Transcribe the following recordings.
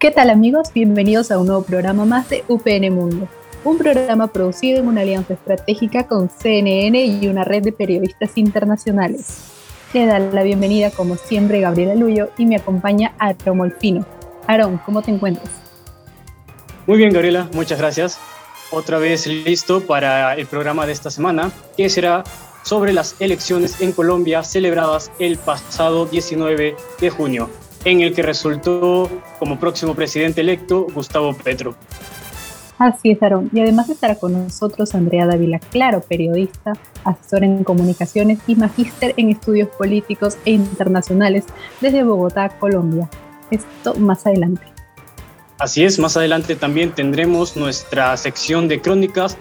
¿Qué tal amigos? Bienvenidos a un nuevo programa más de UPN Mundo, un programa producido en una alianza estratégica con CNN y una red de periodistas internacionales. Le da la bienvenida como siempre Gabriela Luyo y me acompaña Aaron Molfino. Aaron, ¿cómo te encuentras? Muy bien Gabriela, muchas gracias. Otra vez listo para el programa de esta semana, que será sobre las elecciones en Colombia celebradas el pasado 19 de junio en el que resultó como próximo presidente electo Gustavo Petro. Así es, Aaron. Y además estará con nosotros Andrea Dávila Claro, periodista, asesor en comunicaciones y magíster en estudios políticos e internacionales desde Bogotá, Colombia. Esto más adelante. Así es, más adelante también tendremos nuestra sección de crónicas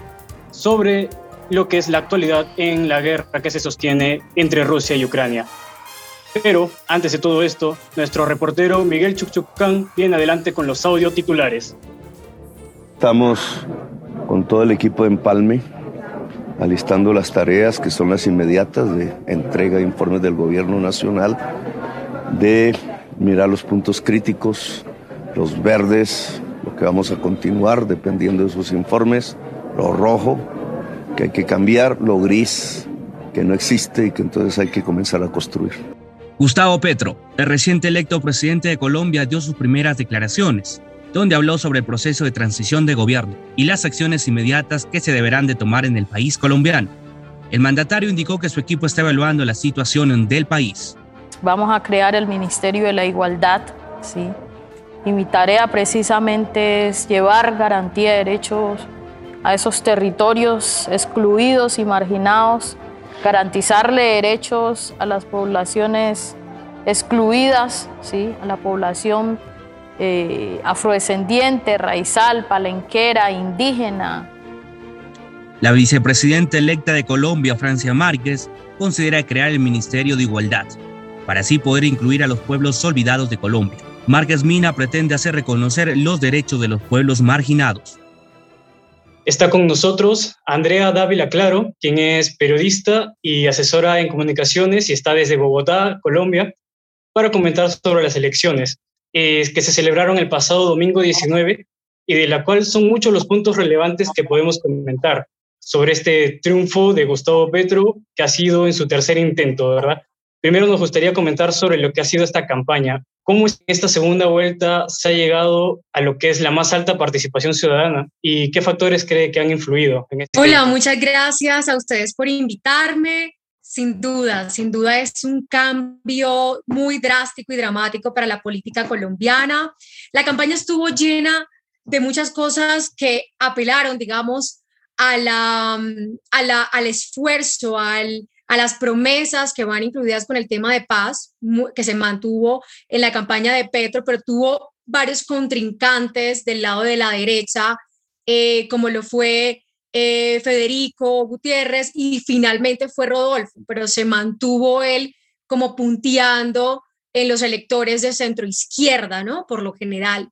sobre lo que es la actualidad en la guerra que se sostiene entre Rusia y Ucrania. Pero antes de todo esto, nuestro reportero Miguel Chuchucán viene adelante con los audio titulares. Estamos con todo el equipo de Empalme alistando las tareas que son las inmediatas de entrega de informes del gobierno nacional, de mirar los puntos críticos, los verdes, lo que vamos a continuar dependiendo de sus informes, lo rojo, que hay que cambiar, lo gris, que no existe y que entonces hay que comenzar a construir. Gustavo Petro, el reciente electo presidente de Colombia, dio sus primeras declaraciones, donde habló sobre el proceso de transición de gobierno y las acciones inmediatas que se deberán de tomar en el país colombiano. El mandatario indicó que su equipo está evaluando la situación del país. Vamos a crear el Ministerio de la Igualdad, ¿sí? Y mi tarea precisamente es llevar garantía de derechos a esos territorios excluidos y marginados garantizarle derechos a las poblaciones excluidas, ¿sí? a la población eh, afrodescendiente, raizal, palenquera, indígena. La vicepresidenta electa de Colombia, Francia Márquez, considera crear el Ministerio de Igualdad, para así poder incluir a los pueblos olvidados de Colombia. Márquez Mina pretende hacer reconocer los derechos de los pueblos marginados. Está con nosotros Andrea Dávila Claro, quien es periodista y asesora en comunicaciones y está desde Bogotá, Colombia, para comentar sobre las elecciones eh, que se celebraron el pasado domingo 19 y de la cual son muchos los puntos relevantes que podemos comentar sobre este triunfo de Gustavo Petro que ha sido en su tercer intento, ¿verdad? Primero nos gustaría comentar sobre lo que ha sido esta campaña. ¿Cómo en esta segunda vuelta se ha llegado a lo que es la más alta participación ciudadana y qué factores cree que han influido? En este Hola, muchas gracias a ustedes por invitarme. Sin duda, sin duda es un cambio muy drástico y dramático para la política colombiana. La campaña estuvo llena de muchas cosas que apelaron, digamos, a la, a la, al esfuerzo, al, a las promesas que van incluidas con el tema de paz, que se mantuvo en la campaña de Petro, pero tuvo varios contrincantes del lado de la derecha, eh, como lo fue eh, Federico Gutiérrez y finalmente fue Rodolfo, pero se mantuvo él como punteando en los electores de centro izquierda, ¿no? Por lo general.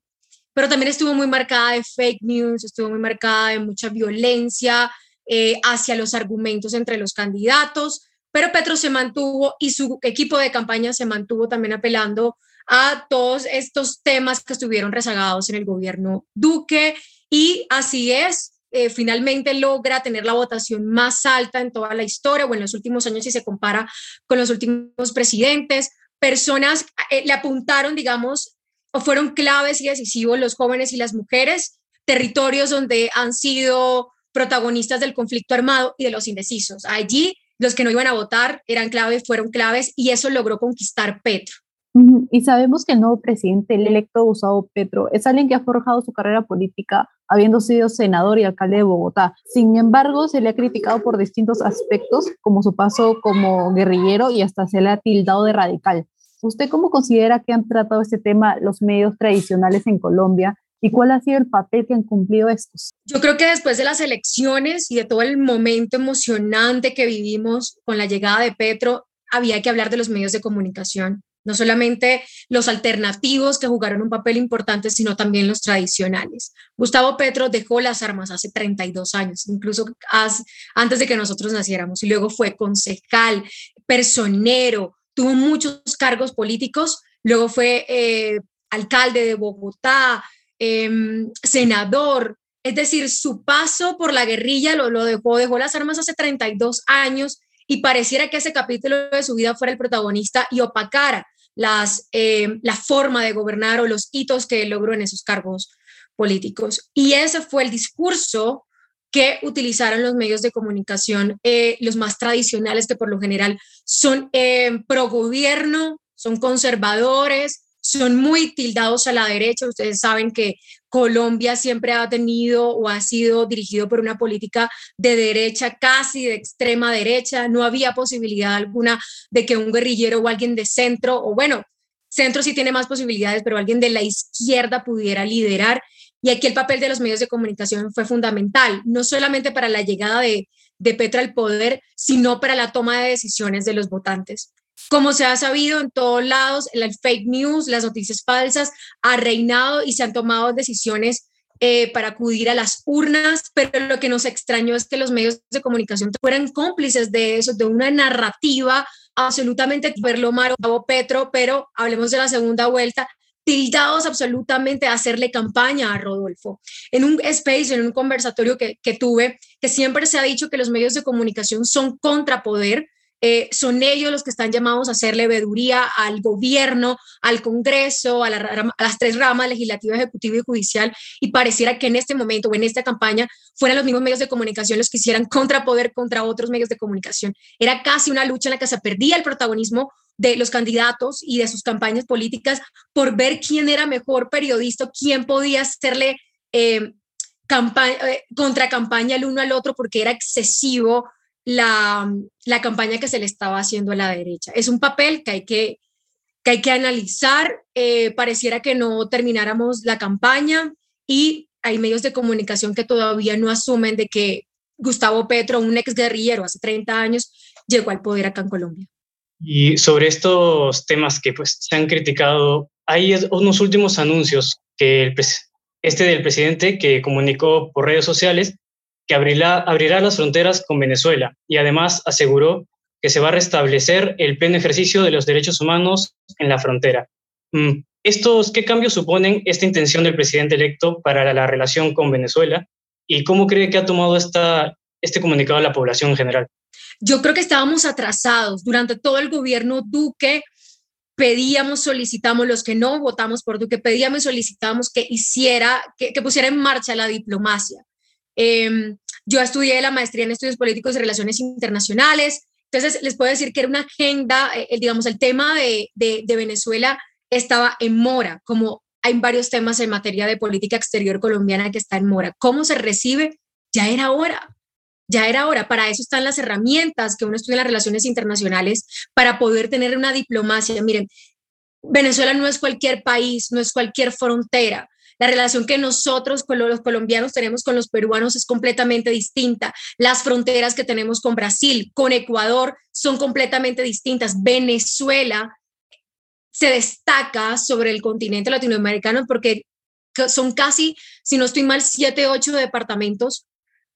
Pero también estuvo muy marcada de fake news, estuvo muy marcada de mucha violencia eh, hacia los argumentos entre los candidatos pero Petro se mantuvo y su equipo de campaña se mantuvo también apelando a todos estos temas que estuvieron rezagados en el gobierno Duque y así es, eh, finalmente logra tener la votación más alta en toda la historia o en los últimos años si se compara con los últimos presidentes. Personas eh, le apuntaron, digamos, o fueron claves y decisivos los jóvenes y las mujeres, territorios donde han sido protagonistas del conflicto armado y de los indecisos. Allí los que no iban a votar eran claves, fueron claves y eso logró conquistar Petro. Y sabemos que el nuevo presidente, el electo Gustavo Petro, es alguien que ha forjado su carrera política habiendo sido senador y alcalde de Bogotá. Sin embargo, se le ha criticado por distintos aspectos, como su paso como guerrillero y hasta se le ha tildado de radical. ¿Usted cómo considera que han tratado este tema los medios tradicionales en Colombia ¿Y cuál ha sido el papel que han cumplido estos? Yo creo que después de las elecciones y de todo el momento emocionante que vivimos con la llegada de Petro, había que hablar de los medios de comunicación, no solamente los alternativos que jugaron un papel importante, sino también los tradicionales. Gustavo Petro dejó las armas hace 32 años, incluso antes de que nosotros naciéramos, y luego fue concejal, personero, tuvo muchos cargos políticos, luego fue eh, alcalde de Bogotá, Em, senador. Es decir, su paso por la guerrilla lo, dejó, dejó las armas hace 32 años y pareciera que ese capítulo de su vida fuera el protagonista y opacara las, em, la forma de gobernar o los hitos que logró en esos cargos políticos. Y ese fue el discurso que utilizaron los medios de comunicación, eh, los más tradicionales, que por lo general son eh, pro gobierno, son conservadores, son muy tildados a la derecha. Ustedes saben que Colombia siempre ha tenido o ha sido dirigido por una política de derecha, casi de extrema derecha. No había posibilidad alguna de que un guerrillero o alguien de centro, o bueno, centro sí tiene más posibilidades, pero alguien de la izquierda pudiera liderar. Y aquí el papel de los medios de comunicación fue fundamental, no solamente para la llegada de, de Petro al poder, sino para la toma de decisiones de los votantes. Como se ha sabido en todos lados, el fake news, las noticias falsas, ha reinado y se han tomado decisiones eh, para acudir a las urnas, pero lo que nos extrañó es que los medios de comunicación fueran cómplices de eso, de una narrativa absolutamente verlo malo, Petro, pero hablemos de la segunda vuelta, tildados absolutamente a hacerle campaña a Rodolfo. En un space, en un conversatorio que, que tuve, que siempre se ha dicho que los medios de comunicación son contrapoder, eh, son ellos los que están llamados a hacerle veeduría al gobierno, al Congreso, a, las tres ramas, legislativa, ejecutiva y judicial, y pareciera que en este momento o en esta campaña fueran los mismos medios de comunicación los que hicieran contrapoder contra otros medios de comunicación. Era casi una lucha en la que se perdía el protagonismo de los candidatos y de sus campañas políticas por ver quién era mejor periodista, quién podía hacerle eh, eh, contra campaña el uno al otro porque era excesivo la, la, campaña que se le estaba haciendo a la derecha. Es un papel que hay que, que, hay que analizar. Eh, pareciera que no termináramos la campaña y hay medios de comunicación que todavía no asumen de que Gustavo Petro, un ex guerrillero hace 30 años, llegó al poder acá en Colombia. Y sobre estos temas que pues, se han criticado, hay unos últimos anuncios que este del presidente que comunicó por redes sociales que abrirá, abrirá las fronteras con Venezuela y además aseguró que se va a restablecer el pleno ejercicio de los derechos humanos en la frontera. Mm, ¿Estos qué cambios suponen esta intención del presidente electo para la, relación con Venezuela y cómo cree que ha tomado esta, este comunicado a la población en general? Yo creo que estábamos atrasados. Durante todo el gobierno Duque pedíamos, solicitamos, los que no votamos por Duque, pedíamos y solicitamos que hiciera, que, que pusiera en marcha la diplomacia. Em, yo estudié la maestría en estudios políticos y relaciones internacionales, entonces les puedo decir que era una agenda, eh, digamos, el tema de, de, de Venezuela estaba en mora, como hay varios temas en materia de política exterior colombiana que está en mora. ¿Cómo se recibe? Ya era hora, ya era hora. Para eso están las herramientas que uno estudia en las relaciones internacionales para poder tener una diplomacia. Miren, Venezuela no es cualquier país, no es cualquier frontera. La relación que nosotros, los colombianos, tenemos con los peruanos es completamente distinta. Las fronteras que tenemos con Brasil, con Ecuador, son completamente distintas. Venezuela se destaca sobre el continente latinoamericano porque son casi, si no estoy mal, siete, ocho departamentos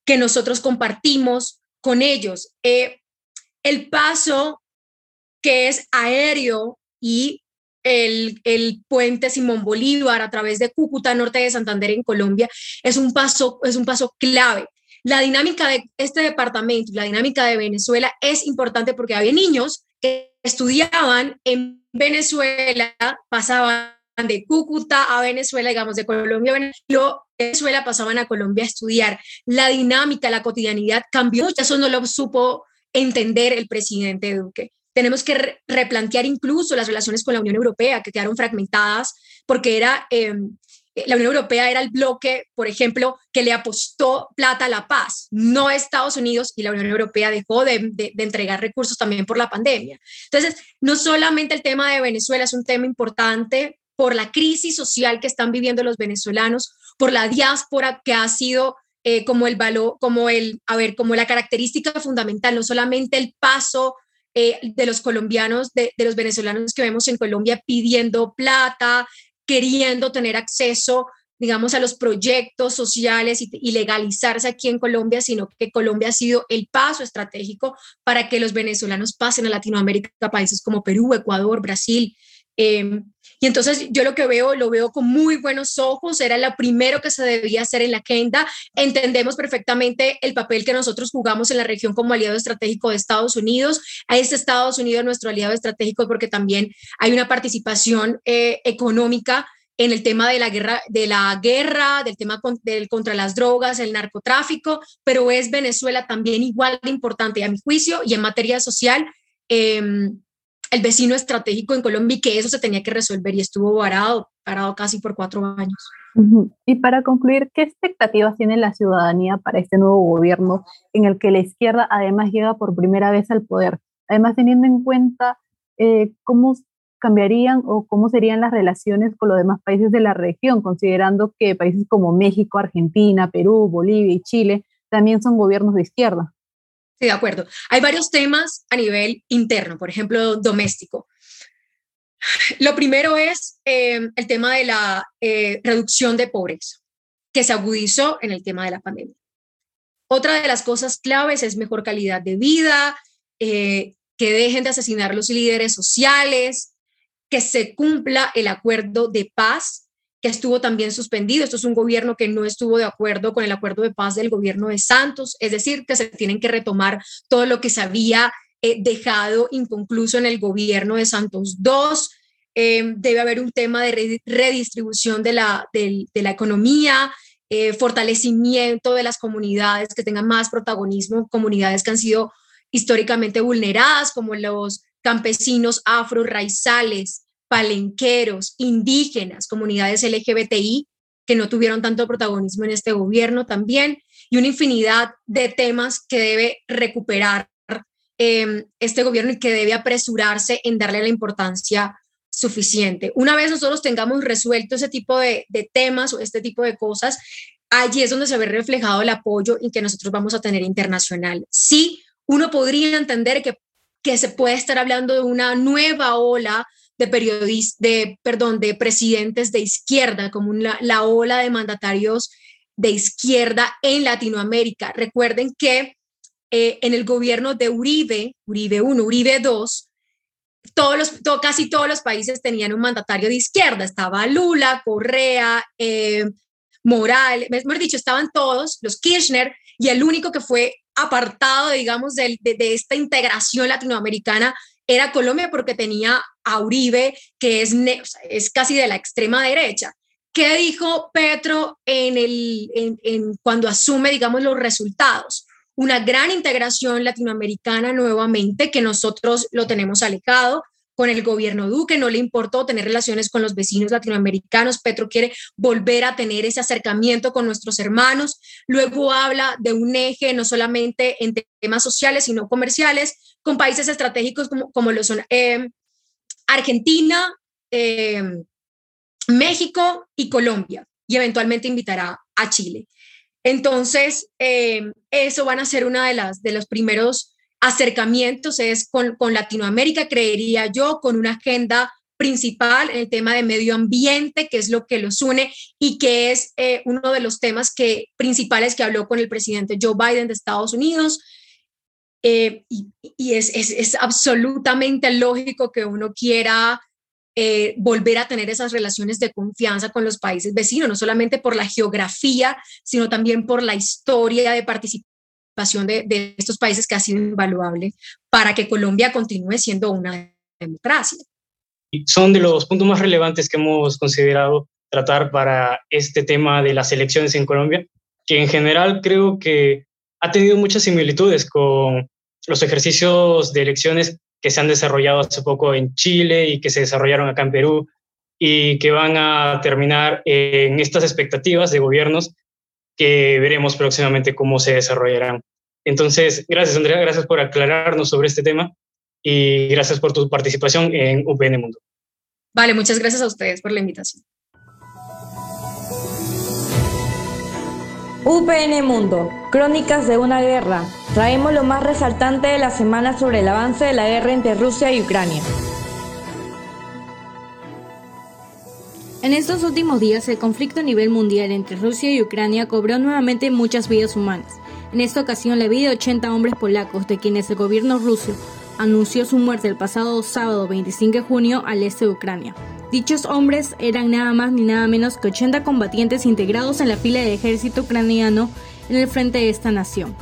que nosotros compartimos con ellos. Eh, el paso que es aéreo y el, puente Simón Bolívar a través de Cúcuta, norte de Santander en Colombia, es un paso, es un paso clave. La dinámica de este departamento, la dinámica de Venezuela es importante porque había niños que estudiaban en Venezuela, pasaban de Cúcuta a Venezuela, digamos, de Colombia a Venezuela, pasaban a Colombia a estudiar. La dinámica, la cotidianidad cambió, eso no lo supo entender el presidente Duque tenemos que replantear incluso las relaciones con la Unión Europea, que quedaron fragmentadas, porque era, em, la Unión Europea era el bloque, por ejemplo, que le apostó plata a la paz, no Estados Unidos, y la Unión Europea dejó de, de, entregar recursos también por la pandemia. Entonces, no solamente el tema de Venezuela es un tema importante, por la crisis social que están viviendo los venezolanos, por la diáspora que ha sido eh, como el valor, como el, a ver, como la característica fundamental, no solamente el paso eh, de los colombianos, de, de, los venezolanos que vemos en Colombia pidiendo plata, queriendo tener acceso, digamos, a los proyectos sociales y, legalizarse aquí en Colombia, sino que Colombia ha sido el paso estratégico para que los venezolanos pasen a Latinoamérica, países como Perú, Ecuador, Brasil, eh, y entonces yo lo que veo, lo veo con muy buenos ojos, era lo primero que se debía hacer en la agenda. Entendemos perfectamente el papel que nosotros jugamos en la región como aliado estratégico de Estados Unidos. A este Estados Unidos nuestro aliado estratégico porque también hay una participación eh, económica en el tema de la guerra, de la guerra, del tema del, contra las drogas, el narcotráfico, pero es Venezuela también igual de importante a mi juicio y en materia social. Eh, el vecino estratégico en Colombia y que eso se tenía que resolver y estuvo parado, parado casi por cuatro años. Y para concluir, ¿qué expectativas tiene la ciudadanía para este nuevo gobierno en el que la izquierda además llega por primera vez al poder? Además, teniendo en cuenta eh, cómo cambiarían o cómo serían las relaciones con los demás países de la región, considerando que países como México, Argentina, Perú, Bolivia y Chile también son gobiernos de izquierda de acuerdo. Hay varios temas a nivel interno, por ejemplo, doméstico. Lo primero es eh, el tema de la eh, reducción de pobreza, que se agudizó en el tema de la pandemia. Otra de las cosas claves es mejor calidad de vida, eh, que dejen de asesinar los líderes sociales, que se cumpla el acuerdo de paz que estuvo también suspendido. Esto es un gobierno que no estuvo de acuerdo con el acuerdo de paz del gobierno de Santos, es decir, que se tienen que retomar todo lo que se había eh, dejado inconcluso en el gobierno de Santos II. Eh, debe haber un tema de redistribución de la, de, la economía, eh, fortalecimiento de las comunidades que tengan más protagonismo, comunidades que han sido históricamente vulneradas, como los campesinos afro-raizales, palenqueros, indígenas, comunidades LGBTI que no tuvieron tanto protagonismo en este gobierno también, y una infinidad de temas que debe recuperar eh, este gobierno y que debe apresurarse en darle la importancia suficiente. Una vez nosotros tengamos resuelto ese tipo de, de temas o este tipo de cosas, allí es donde se ve reflejado el apoyo y que nosotros vamos a tener internacional. Sí, uno podría entender que, que se puede estar hablando de una nueva ola de periodistas, de, perdón, de presidentes de izquierda, como la, la ola de mandatarios de izquierda en Latinoamérica. Recuerden que eh, en el gobierno de Uribe, Uribe 1, Uribe 2, todos los, casi todos los países tenían un mandatario de izquierda. Estaba Lula, Correa, eh, Morales, mejor dicho, estaban todos, los Kirchner, y el único que fue apartado, digamos, de, de, de esta integración latinoamericana era Colombia porque tenía a que es, es casi de la extrema derecha. ¿Qué dijo Petro en el, cuando asume, digamos, los resultados? Una gran integración latinoamericana nuevamente, que nosotros lo tenemos alejado con el gobierno Duque, no le importó tener relaciones con los vecinos latinoamericanos, Petro quiere volver a tener ese acercamiento con nuestros hermanos, luego habla de un eje no solamente en temas sociales, sino comerciales, con países estratégicos como, como lo son eh, Argentina, eh, México y Colombia, y eventualmente invitará a Chile. Entonces, eh, eso van a ser una de las de los primeros acercamientos es con, con Latinoamérica, creería yo, con una agenda principal en el tema de medio ambiente, que es lo que los une y que es uno de los temas que, principales que habló con el presidente Joe Biden de Estados Unidos. Eh, y, es, es, es, absolutamente lógico que uno quiera eh, volver a tener esas relaciones de confianza con los países vecinos, no solamente por la geografía, sino también por la historia de participación de, de estos países que ha sido invaluable para que Colombia continúe siendo una democracia. Son de los puntos más relevantes que hemos considerado tratar para este tema de las elecciones en Colombia, que en general creo que ha tenido muchas similitudes con los ejercicios de elecciones que se han desarrollado hace poco en Chile y que se desarrollaron acá en Perú y que van a terminar en estas expectativas de gobiernos que veremos próximamente cómo se desarrollarán. Entonces, gracias Andrea, gracias por aclararnos sobre este tema y gracias por tu participación en UPN Mundo. Vale, muchas gracias a ustedes por la invitación. UPN Mundo, Crónicas de una guerra. Traemos lo más resaltante de la semana sobre el avance de la guerra entre Rusia y Ucrania. En estos últimos días, el conflicto a nivel mundial entre Rusia y Ucrania cobró nuevamente muchas vidas humanas. En esta ocasión, la vida de 80 hombres polacos, de quienes el gobierno ruso anunció su muerte el pasado sábado 25 de junio al este de Ucrania. Dichos hombres eran nada más ni nada menos que 80 combatientes integrados en la fila del ejército ucraniano en el frente de esta nación.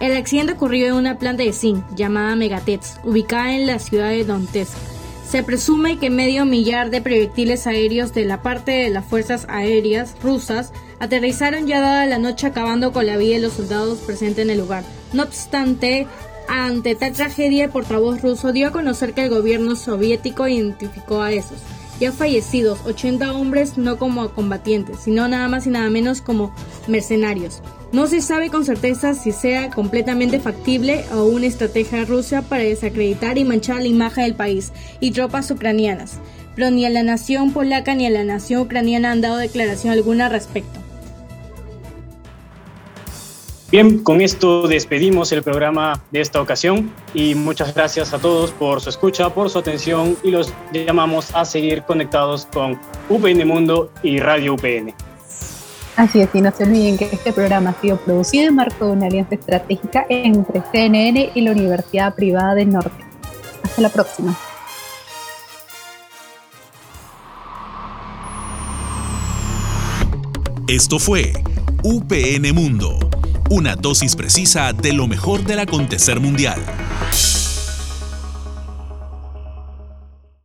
El accidente ocurrió en una planta de zinc llamada Megatets, ubicada en la ciudad de Donetsk. Se presume que medio millar de proyectiles aéreos de la parte de las fuerzas aéreas rusas aterrizaron ya dada la noche acabando con la vida de los soldados presentes en el lugar. No obstante, ante tal tragedia, el portavoz ruso dio a conocer que el gobierno soviético identificó a esos ya fallecidos, 80 hombres no como combatientes, sino nada más y nada menos como mercenarios. No se sabe con certeza si sea completamente factible o una estrategia rusa para desacreditar y manchar la imagen del país y tropas ucranianas, pero ni a la nación polaca ni a la nación ucraniana han dado declaración alguna al respecto. Bien, con esto despedimos el programa de esta ocasión y muchas gracias a todos por su escucha, por su atención y los llamamos a seguir conectados con UPN Mundo y Radio UPN. Así es, y no se olviden que este programa ha sido producido en marco de una alianza estratégica entre CNN y la Universidad Privada del Norte. Hasta la próxima. Esto fue UPN Mundo una dosis precisa de lo mejor del acontecer mundial.